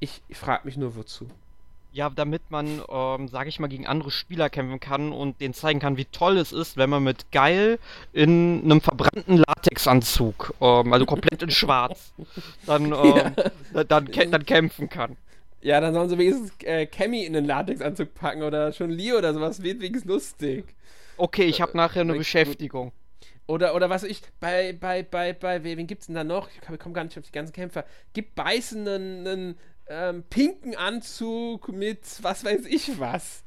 Ich, ich frage mich nur, wozu. Ja, damit man, ähm, sage ich mal, gegen andere Spieler kämpfen kann und denen zeigen kann, wie toll es ist, wenn man mit Geil in einem verbrannten Latexanzug, ähm, also komplett in Schwarz, (laughs) dann, ähm, ja. dann, dann kämpfen kann. Ja, dann sollen sie wenigstens äh, Cammy in den Latexanzug packen oder schon Lee oder sowas, wird wenigstens lustig. Okay, ich habe nachher eine Beschäftigung. Oder, oder was ich, bei, bei, bei, bei, wen gibt's denn da noch? Ich komme gar nicht auf die ganzen Kämpfer. Gibt Beißen einen, einen ähm, pinken Anzug mit was weiß ich was.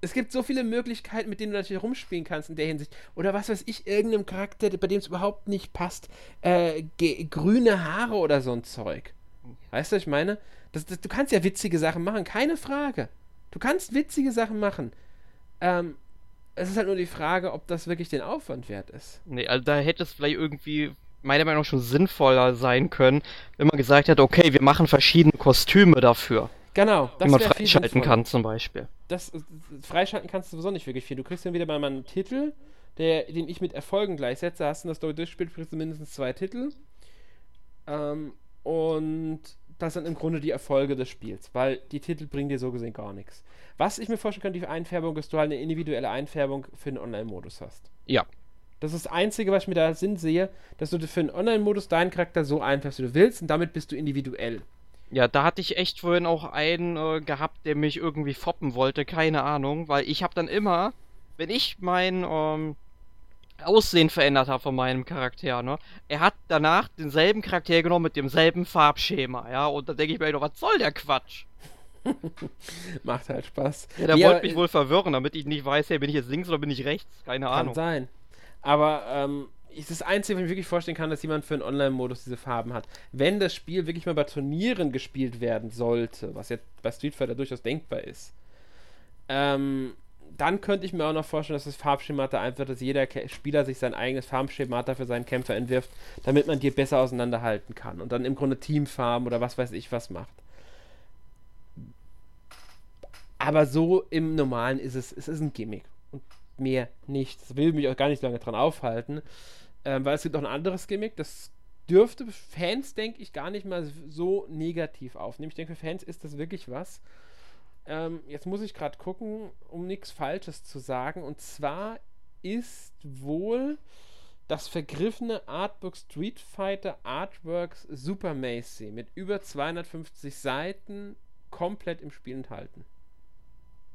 Es gibt so viele Möglichkeiten, mit denen du natürlich rumspielen kannst in der Hinsicht. Oder was weiß ich, irgendeinem Charakter, bei dem es überhaupt nicht passt, äh, grüne Haare oder so ein Zeug. Weißt du, was ich meine? Das, das, du kannst ja witzige Sachen machen, keine Frage. Du kannst witzige Sachen machen. Ähm, es ist halt nur die Frage, ob das wirklich den Aufwand wert ist. Nee, also da hätte es vielleicht irgendwie meiner Meinung nach schon sinnvoller sein können, wenn man gesagt hätte, okay, wir machen verschiedene Kostüme dafür. Genau, das die man freischalten kann zum Beispiel. Das, das, freischalten kannst du sowieso nicht wirklich viel. Du kriegst dann wieder bei meinem Titel, der, den ich mit Erfolgen gleichsetze, hast du das Story durchspielt, kriegst du mindestens zwei Titel. Ähm, und das sind im Grunde die Erfolge des Spiels, weil die Titel bringen dir so gesehen gar nichts. Was ich mir vorstellen kann, die Einfärbung ist, du halt eine individuelle Einfärbung für den Online-Modus hast. Ja. Das ist das Einzige, was ich mir da Sinn sehe, dass du für den Online-Modus deinen Charakter so einfärbst, wie du willst, und damit bist du individuell. Ja, da hatte ich echt vorhin auch einen äh, gehabt, der mich irgendwie foppen wollte, keine Ahnung, weil ich habe dann immer, wenn ich mein ähm, Aussehen verändert habe von meinem Charakter, ne? Er hat danach denselben Charakter genommen mit demselben Farbschema, ja? Und da denke ich mir doch, was soll der Quatsch? (laughs) Macht halt Spaß. Ja, der ja, wollte mich wohl verwirren, damit ich nicht weiß, hey, bin ich jetzt links oder bin ich rechts? Keine kann Ahnung. Kann sein. Aber ähm, ist das Einzige, was ich mir wirklich vorstellen kann, dass jemand für einen Online-Modus diese Farben hat. Wenn das Spiel wirklich mal bei Turnieren gespielt werden sollte, was jetzt bei Street Fighter durchaus denkbar ist, ähm, dann könnte ich mir auch noch vorstellen, dass das Farbschemata einfach, dass jeder Spieler sich sein eigenes Farbschemata für seinen Kämpfer entwirft, damit man die besser auseinanderhalten kann und dann im Grunde Teamfarben oder was weiß ich was macht. Aber so im Normalen ist es, es ist ein Gimmick und mehr nicht. Das will mich auch gar nicht lange dran aufhalten, ähm, weil es gibt auch ein anderes Gimmick, das dürfte Fans, denke ich, gar nicht mal so negativ aufnehmen. Ich denke, für Fans ist das wirklich was. Ähm, jetzt muss ich gerade gucken, um nichts Falsches zu sagen. Und zwar ist wohl das vergriffene Artbook Street Fighter Artworks Super Macy mit über 250 Seiten komplett im Spiel enthalten.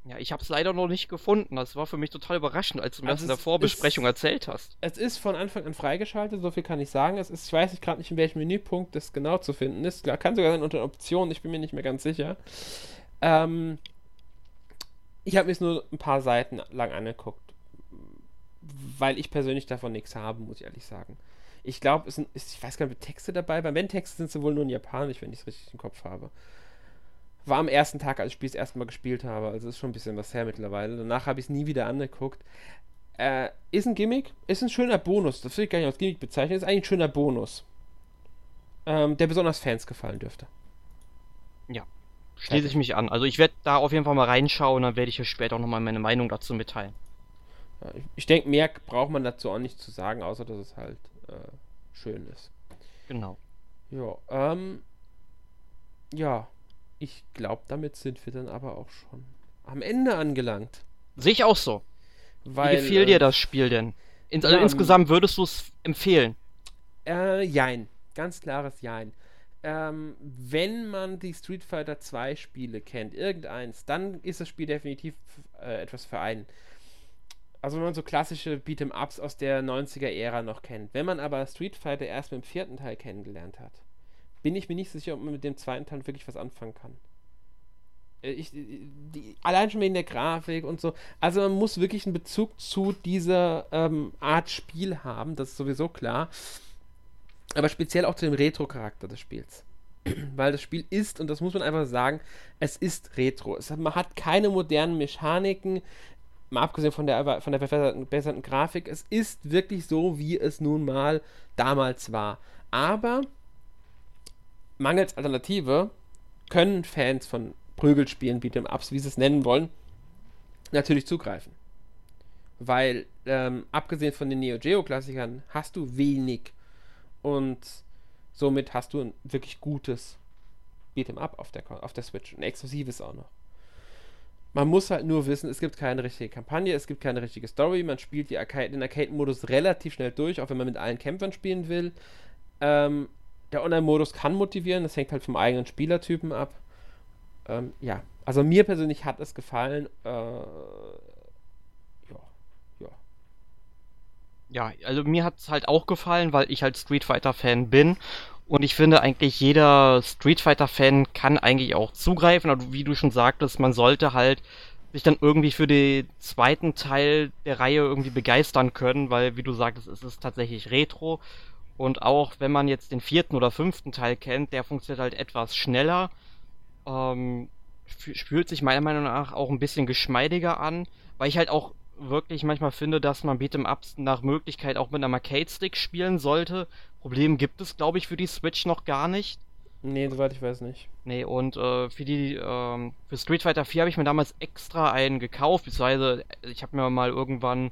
Ja, ich habe es leider noch nicht gefunden. Das war für mich total überraschend, als du mir also das in der Vorbesprechung ist, erzählt hast. Es ist von Anfang an freigeschaltet, so viel kann ich sagen. Es ist, ich weiß gerade nicht, in welchem Menüpunkt das genau zu finden ist. Kann sogar sein unter Optionen, ich bin mir nicht mehr ganz sicher. Ähm, ich habe mir es nur ein paar Seiten lang angeguckt, weil ich persönlich davon nichts habe, muss ich ehrlich sagen. Ich glaube, es sind, ich weiß gar nicht, Texte dabei, weil wenn Texte sind sie wohl nur in Japanisch, wenn ich es richtig im Kopf habe. War am ersten Tag, als ich das erste Mal gespielt habe, also ist schon ein bisschen was her mittlerweile. Danach habe ich es nie wieder angeguckt. Äh, ist ein Gimmick, ist ein schöner Bonus, das will ich gar nicht als Gimmick bezeichnen, ist eigentlich ein schöner Bonus. Ähm, der besonders Fans gefallen dürfte. Ja, Schließe ich mich an. Also ich werde da auf jeden Fall mal reinschauen, dann werde ich euch später auch nochmal meine Meinung dazu mitteilen. Ja, ich, ich denke, mehr braucht man dazu auch nicht zu sagen, außer dass es halt äh, schön ist. Genau. Ja, ähm, ja, ich glaube, damit sind wir dann aber auch schon am Ende angelangt. Sehe ich auch so. Weil, Wie gefiel äh, dir das Spiel denn? In, also ja, insgesamt würdest du es empfehlen? Äh, jein. Ganz klares Jein. Ähm, wenn man die Street Fighter 2 Spiele kennt, irgendeins, dann ist das Spiel definitiv äh, etwas für einen. Also wenn man so klassische Beat'em-Ups aus der 90er-Ära noch kennt. Wenn man aber Street Fighter erst mit dem vierten Teil kennengelernt hat, bin ich mir nicht sicher, ob man mit dem zweiten Teil wirklich was anfangen kann. Äh, ich, die, allein schon wegen der Grafik und so. Also man muss wirklich einen Bezug zu dieser ähm, Art Spiel haben, das ist sowieso klar aber speziell auch zu dem Retro-Charakter des Spiels. (clears throat) Weil das Spiel ist, und das muss man einfach sagen, es ist Retro. Es hat, man hat keine modernen Mechaniken, mal abgesehen von der, von der verbesserten Grafik. Es ist wirklich so, wie es nun mal damals war. Aber mangels Alternative können Fans von Prügelspielen, Beat'em-Ups, wie sie es nennen wollen, natürlich zugreifen. Weil, ähm, abgesehen von den Neo Geo-Klassikern, hast du wenig und somit hast du ein wirklich gutes Beat'em Up auf der, auf der Switch. Ein exklusives auch noch. Man muss halt nur wissen, es gibt keine richtige Kampagne, es gibt keine richtige Story. Man spielt Arcade, den Arcade-Modus relativ schnell durch, auch wenn man mit allen Kämpfern spielen will. Ähm, der Online-Modus kann motivieren, das hängt halt vom eigenen Spielertypen ab. Ähm, ja, also mir persönlich hat es gefallen. Äh, ja, also mir hat es halt auch gefallen, weil ich halt Street Fighter-Fan bin. Und ich finde eigentlich, jeder Street Fighter-Fan kann eigentlich auch zugreifen. Und wie du schon sagtest, man sollte halt sich dann irgendwie für den zweiten Teil der Reihe irgendwie begeistern können, weil, wie du sagtest, es ist tatsächlich Retro. Und auch wenn man jetzt den vierten oder fünften Teil kennt, der funktioniert halt etwas schneller. Ähm, fühlt sich meiner Meinung nach auch ein bisschen geschmeidiger an, weil ich halt auch wirklich manchmal finde, dass man Beat'em-Ups nach Möglichkeit auch mit einem Arcade-Stick spielen sollte. Problem gibt es, glaube ich, für die Switch noch gar nicht. Nee, soweit ich weiß nicht. Nee, und äh, für die, ähm, für Street Fighter 4 habe ich mir damals extra einen gekauft, beziehungsweise ich habe mir mal irgendwann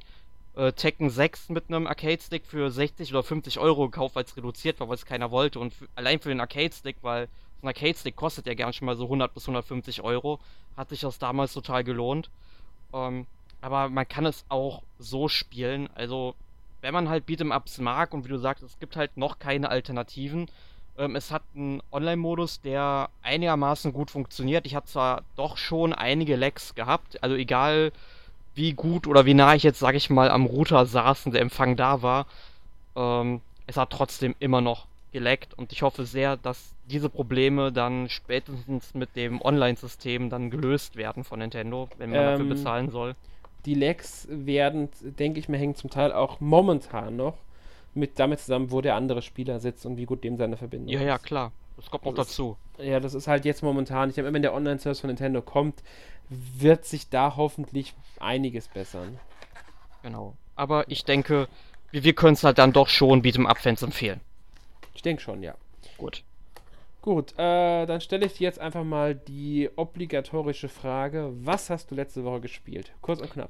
äh, Tekken 6 mit einem Arcade-Stick für 60 oder 50 Euro gekauft, weil es reduziert war, weil es keiner wollte. Und für, allein für den Arcade-Stick, weil so ein Arcade-Stick kostet ja gern schon mal so 100 bis 150 Euro, hat sich das damals total gelohnt. Ähm, aber man kann es auch so spielen. Also, wenn man halt Beat'em-Ups mag und wie du sagst, es gibt halt noch keine Alternativen. Ähm, es hat einen Online-Modus, der einigermaßen gut funktioniert. Ich habe zwar doch schon einige Lags gehabt, also egal wie gut oder wie nah ich jetzt, sag ich mal, am Router saß und der Empfang da war, ähm, es hat trotzdem immer noch geleckt und ich hoffe sehr, dass diese Probleme dann spätestens mit dem Online-System dann gelöst werden von Nintendo, wenn man ähm, dafür bezahlen soll die Lags werden, denke ich mir, hängen zum Teil auch momentan noch mit damit zusammen, wo der andere Spieler sitzt und wie gut dem seine Verbindung ja, ist. Ja, ja, klar. Das kommt noch das dazu. Ist, ja, das ist halt jetzt momentan. Ich denke, wenn der Online-Service von Nintendo kommt, wird sich da hoffentlich einiges bessern. Genau. Aber ich denke, wir, wir können es halt dann doch schon Beat'em-Up-Fans empfehlen. Ich denke schon, ja. Gut. Gut, äh, dann stelle ich dir jetzt einfach mal die obligatorische Frage. Was hast du letzte Woche gespielt? Kurz und knapp.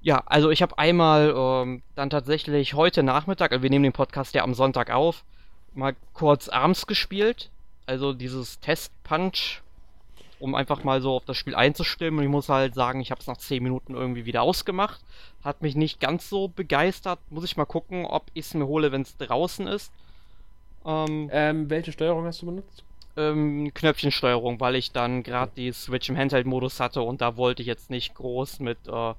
Ja, also ich habe einmal ähm, dann tatsächlich heute Nachmittag, also wir nehmen den Podcast ja am Sonntag auf, mal kurz Arms gespielt. Also dieses Test-Punch, um einfach mal so auf das Spiel einzustimmen. Und ich muss halt sagen, ich habe es nach 10 Minuten irgendwie wieder ausgemacht. Hat mich nicht ganz so begeistert. Muss ich mal gucken, ob ich es mir hole, wenn es draußen ist. Ähm, ähm, welche Steuerung hast du benutzt? Ähm, Knöpfchensteuerung, weil ich dann gerade die Switch im Handheld-Modus hatte und da wollte ich jetzt nicht groß mit, äh,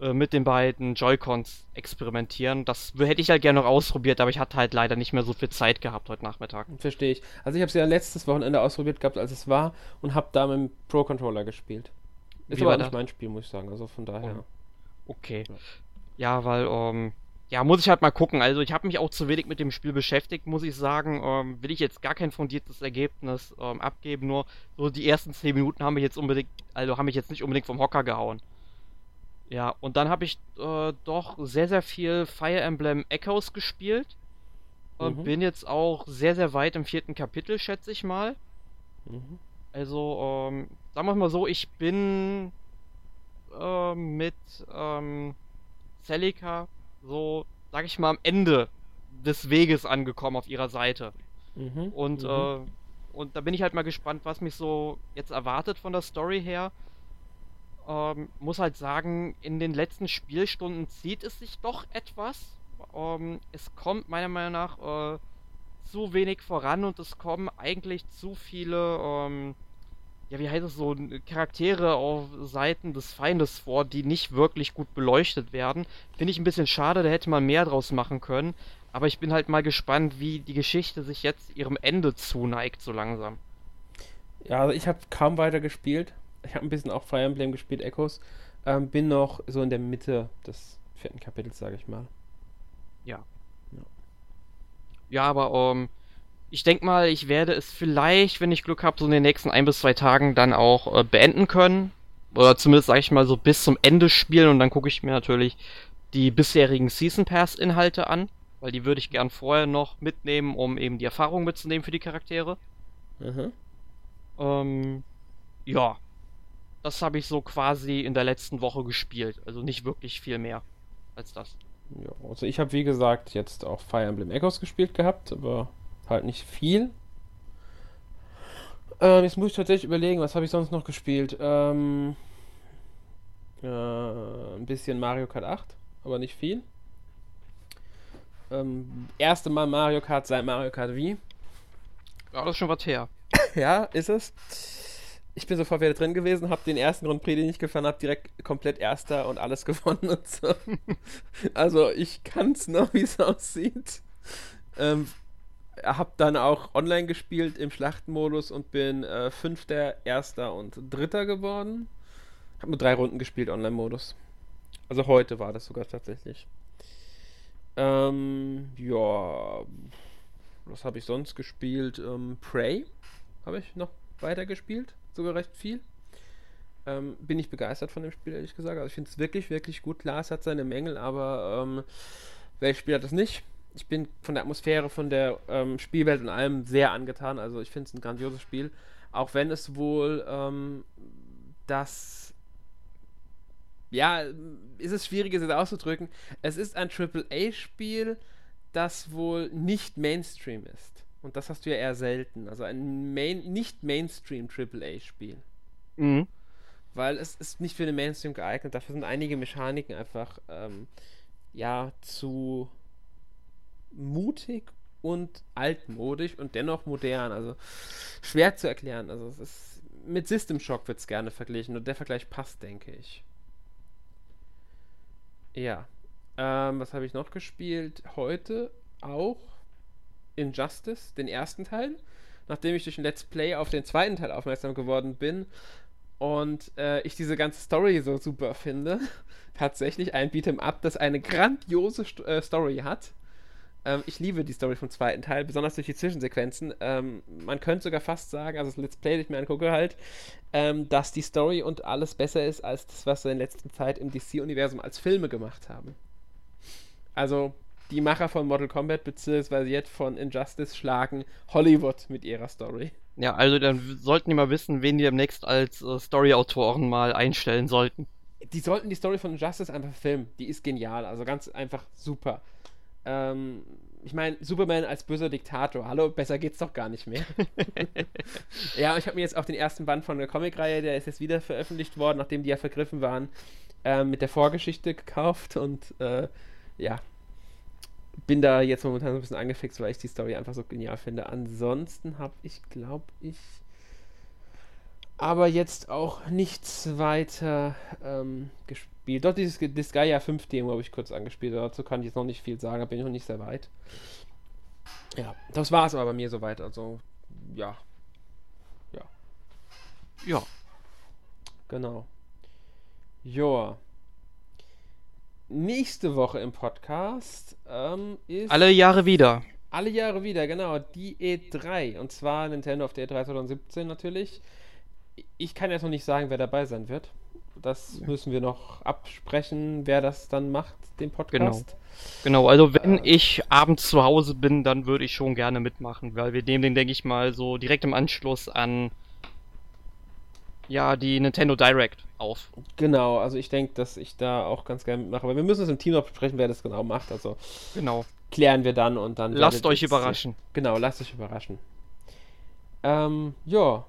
äh, mit den beiden Joy-Cons experimentieren. Das hätte ich halt gerne noch ausprobiert, aber ich hatte halt leider nicht mehr so viel Zeit gehabt heute Nachmittag. Verstehe ich. Also ich habe es ja letztes Wochenende ausprobiert gehabt, als es war und habe da mit dem Pro-Controller gespielt. Ist Wie aber nicht mein Spiel, muss ich sagen. Also von daher. Oh. Okay. Ja, ja weil ähm, ja, muss ich halt mal gucken. Also ich habe mich auch zu wenig mit dem Spiel beschäftigt, muss ich sagen. Ähm, will ich jetzt gar kein fundiertes Ergebnis ähm, abgeben, nur so die ersten 10 Minuten haben mich jetzt unbedingt, also haben mich jetzt nicht unbedingt vom Hocker gehauen. Ja, und dann habe ich äh, doch sehr, sehr viel Fire Emblem Echoes gespielt. Äh, mhm. Bin jetzt auch sehr, sehr weit im vierten Kapitel, schätze ich mal. Mhm. Also, ähm, sagen wir mal so, ich bin äh, mit ähm, Celica so, sag ich mal, am Ende des Weges angekommen auf ihrer Seite. Mhm, und, mhm. Äh, und da bin ich halt mal gespannt, was mich so jetzt erwartet von der Story her. Ähm, muss halt sagen, in den letzten Spielstunden zieht es sich doch etwas. Ähm, es kommt meiner Meinung nach äh, zu wenig voran und es kommen eigentlich zu viele, ähm, ja, wie heißt es so, Charaktere auf Seiten des Feindes vor, die nicht wirklich gut beleuchtet werden. Finde ich ein bisschen schade, da hätte man mehr draus machen können. Aber ich bin halt mal gespannt, wie die Geschichte sich jetzt ihrem Ende zuneigt, so langsam. Ja, also ich habe kaum weiter gespielt. Ich habe ein bisschen auch Fire Emblem gespielt, Echoes. Ähm, bin noch so in der Mitte des vierten Kapitels, sage ich mal. Ja. Ja, ja aber ähm, ich denke mal, ich werde es vielleicht, wenn ich Glück habe, so in den nächsten ein bis zwei Tagen dann auch äh, beenden können. Oder zumindest, sage ich mal, so bis zum Ende spielen und dann gucke ich mir natürlich die bisherigen Season Pass Inhalte an, weil die würde ich gern vorher noch mitnehmen, um eben die Erfahrung mitzunehmen für die Charaktere. Mhm. Ähm, ja, das habe ich so quasi in der letzten Woche gespielt. Also nicht wirklich viel mehr als das. Ja, also ich habe wie gesagt jetzt auch Fire Emblem Echoes gespielt gehabt, aber halt nicht viel. Ähm, jetzt muss ich tatsächlich überlegen, was habe ich sonst noch gespielt? Ähm, äh, ein bisschen Mario Kart 8, aber nicht viel. Ähm, erste Mal Mario Kart seit Mario Kart Wii. Ja, das ist schon was her. (laughs) ja, ist es ich bin sofort wieder drin gewesen, habe den ersten Grand Prix, den ich gefahren habe, direkt komplett Erster und alles (laughs) gewonnen und so. also ich kann es noch, wie es aussieht. Ähm, habe dann auch online gespielt im Schlachtenmodus und bin äh, Fünfter, Erster und Dritter geworden. Habe nur drei Runden gespielt, Online-Modus. Also heute war das sogar tatsächlich. Ähm, ja, was habe ich sonst gespielt? Ähm, Prey habe ich noch weiter gespielt sogar recht viel. Ähm, bin ich begeistert von dem Spiel, ehrlich gesagt. Also ich finde es wirklich, wirklich gut. Klar, es hat seine Mängel, aber ähm, welches Spiel hat das nicht? Ich bin von der Atmosphäre, von der ähm, Spielwelt und allem sehr angetan. Also ich finde es ein grandioses Spiel. Auch wenn es wohl ähm, das ja, ist es schwierig, es jetzt auszudrücken. Es ist ein AAA-Spiel, das wohl nicht Mainstream ist. Und das hast du ja eher selten. Also ein Main, nicht Mainstream AAA-Spiel. Mhm. Weil es ist nicht für den Mainstream geeignet. Dafür sind einige Mechaniken einfach ähm, ja zu mutig und altmodisch und dennoch modern. Also schwer zu erklären. Also es ist mit System Shock wird es gerne verglichen und der Vergleich passt, denke ich. Ja. Ähm, was habe ich noch gespielt? Heute auch Injustice, den ersten Teil, nachdem ich durch ein Let's Play auf den zweiten Teil aufmerksam geworden bin und äh, ich diese ganze Story so super finde. (laughs) Tatsächlich ein Beat'em Up, das eine grandiose St äh, Story hat. Ähm, ich liebe die Story vom zweiten Teil, besonders durch die Zwischensequenzen. Ähm, man könnte sogar fast sagen, also das Let's Play, das ich mir angucke halt, ähm, dass die Story und alles besser ist als das, was sie in letzter Zeit im DC-Universum als Filme gemacht haben. Also die Macher von Mortal Kombat beziehungsweise jetzt von Injustice schlagen Hollywood mit ihrer Story. Ja, also dann sollten die mal wissen, wen die demnächst als äh, Story-Autoren mal einstellen sollten. Die sollten die Story von Injustice einfach filmen. Die ist genial, also ganz einfach super. Ähm, ich meine, Superman als böser Diktator, hallo, besser geht's doch gar nicht mehr. (laughs) ja, ich habe mir jetzt auch den ersten Band von der Comicreihe, der ist jetzt wieder veröffentlicht worden, nachdem die ja vergriffen waren, äh, mit der Vorgeschichte gekauft und äh, ja, bin da jetzt momentan so ein bisschen angefixt, weil ich die Story einfach so genial finde. Ansonsten habe ich, glaube ich, aber jetzt auch nichts weiter ähm, gespielt. Doch, dieses Disgaea 5 Demo habe ich kurz angespielt. Dazu kann ich jetzt noch nicht viel sagen, da bin ich noch nicht sehr weit. Ja, das war es aber bei mir soweit. Also, ja. Ja. Ja. Genau. Joa nächste Woche im Podcast ähm, ist. Alle Jahre wieder. Alle Jahre wieder, genau. Die E3. Und zwar Nintendo auf der E3 2017 natürlich. Ich kann jetzt noch nicht sagen, wer dabei sein wird. Das müssen wir noch absprechen, wer das dann macht, den Podcast. Genau. Genau, also wenn äh, ich abends zu Hause bin, dann würde ich schon gerne mitmachen, weil wir nehmen den, denke ich mal, so direkt im Anschluss an ja die Nintendo Direct auf. Genau, also ich denke, dass ich da auch ganz gerne mitmache. Aber wir müssen es im Team noch besprechen, wer das genau macht. Also genau. klären wir dann und dann. Lasst euch überraschen. Genau, lasst euch überraschen. Ähm, ja.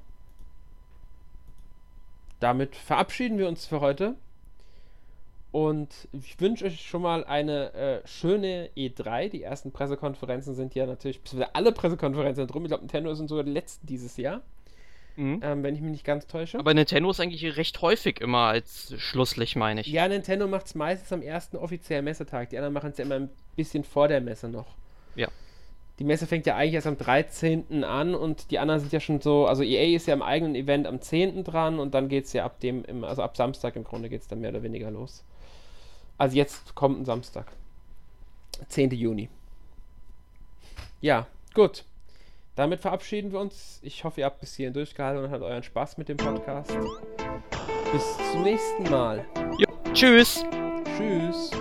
Damit verabschieden wir uns für heute. Und ich wünsche euch schon mal eine äh, schöne E3. Die ersten Pressekonferenzen sind ja natürlich, alle Pressekonferenzen sind drum. Ich glaube, Nintendo sind sogar die letzten dieses Jahr. Mhm. Ähm, wenn ich mich nicht ganz täusche. Aber Nintendo ist eigentlich recht häufig immer als Schlusslich, meine ich. Ja, Nintendo macht es meistens am ersten offiziellen Messetag. Die anderen machen es ja immer ein bisschen vor der Messe noch. Ja. Die Messe fängt ja eigentlich erst am 13. an und die anderen sind ja schon so, also EA ist ja im eigenen Event am 10. dran und dann geht es ja ab dem, also ab Samstag im Grunde geht es dann mehr oder weniger los. Also jetzt kommt ein Samstag. 10. Juni. Ja, gut. Damit verabschieden wir uns. Ich hoffe, ihr habt bis hierhin durchgehalten und hattet euren Spaß mit dem Podcast. Bis zum nächsten Mal. Jo, tschüss. Tschüss.